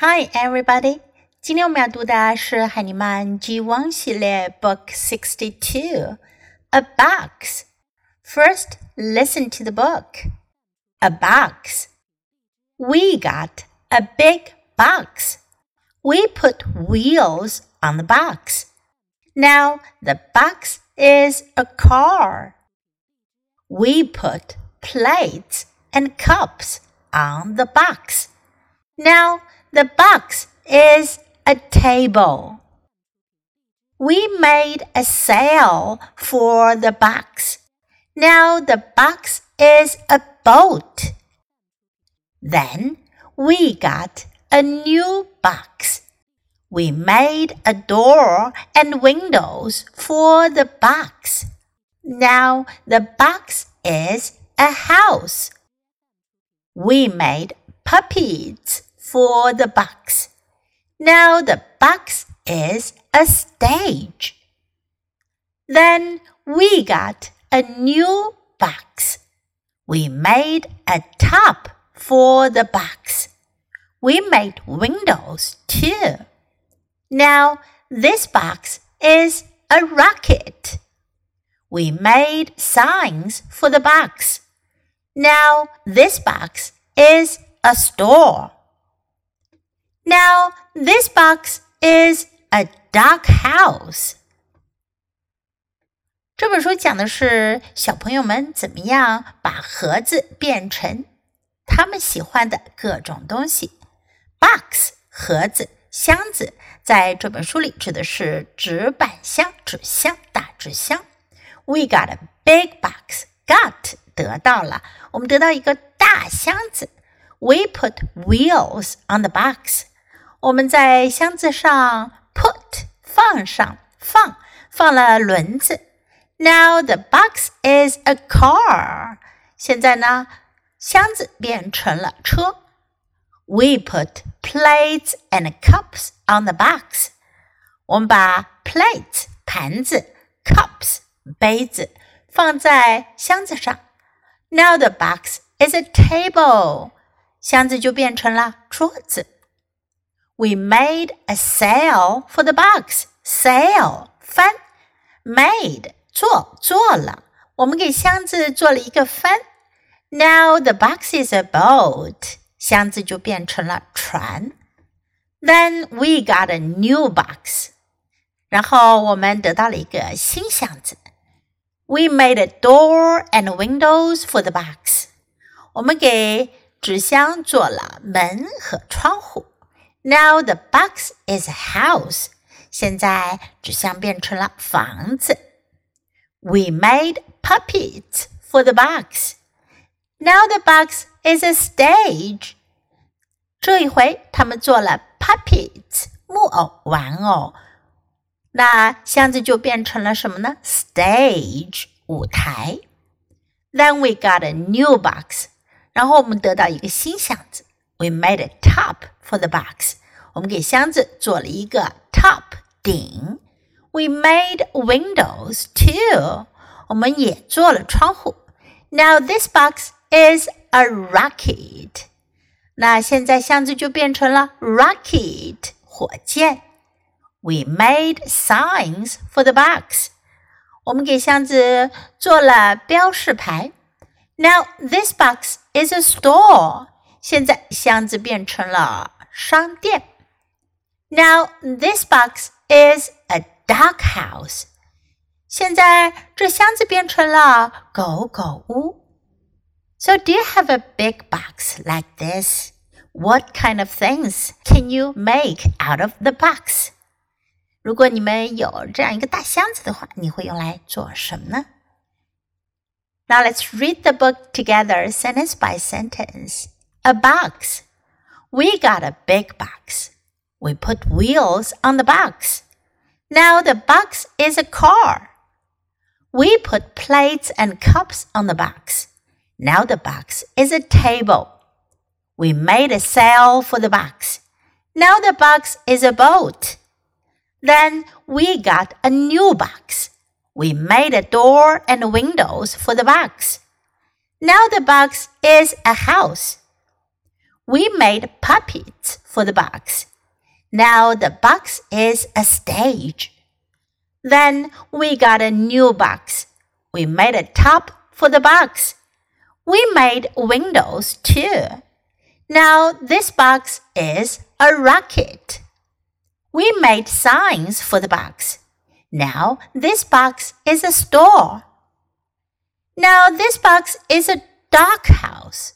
Hi, everybody！今天我们要读的是海尼曼 G One 系列 Book Sixty Two, A Box. First, listen to the book. A box. We got a big box. We put wheels on the box. Now the box is a car. We put plates and cups on the box. Now the box is a table. We made a sail for the box. Now the box is a boat. Then we got a new box. We made a door and windows for the box. Now the box is a house. We made puppies for the box. Now the box is a stage. Then we got a new box. We made a top for the box. We made windows too. Now this box is a rocket. We made signs for the box. Now this box is a store. Now this box is a dog house. 这本书讲的是小朋友们怎么样把盒子变成他们喜欢的各种东西。Box 盒子、箱子，在这本书里指的是纸板箱、纸箱、大纸箱。We got a big box. Got 得到了，我们得到一个大箱子。We put wheels on the box. 我们在箱子上 put 放上放放了轮子。Now the box is a car。现在呢，箱子变成了车。We put plates and cups on the box。我们把 plates 盘子，cups 杯子放在箱子上。Now the box is a table。箱子就变成了桌子。We made a sail for the box. Sail 翻，made 做做了，我们给箱子做了一个帆。Now the box is a boat，箱子就变成了船。Then we got a new box，然后我们得到了一个新箱子。We made a door and windows for the box，我们给纸箱做了门和窗户。now the box is a house. 现在纸箱变成了房子。We made puppets for the box. Now the box is a stage. 这一回他们做了 puppets 木偶玩偶，那箱子就变成了什么呢？Stage 舞台。Then we got a new box. 然后我们得到一个新箱子。 We made a top for the box. 我们给箱子做了一个 top 顶。We made windows too. 我们也做了窗户。Now this box is a rocket. 那现在箱子就变成了 rocket 火箭。We made signs for the box. 我们给箱子做了标示牌。Now this box is a store. 现在箱子变成了商店。Now this box is a dog house. 现在这箱子变成了狗狗屋。So do you have a big box like this? What kind of things can you make out of the box? 如果你们有这样一个大箱子的话，你会用来做什么呢？Now let's read the book together, sentence by sentence. A box. We got a big box. We put wheels on the box. Now the box is a car. We put plates and cups on the box. Now the box is a table. We made a sail for the box. Now the box is a boat. Then we got a new box. We made a door and windows for the box. Now the box is a house. We made puppets for the box. Now the box is a stage. Then we got a new box. We made a top for the box. We made windows too. Now this box is a rocket. We made signs for the box. Now this box is a store. Now this box is a dog house.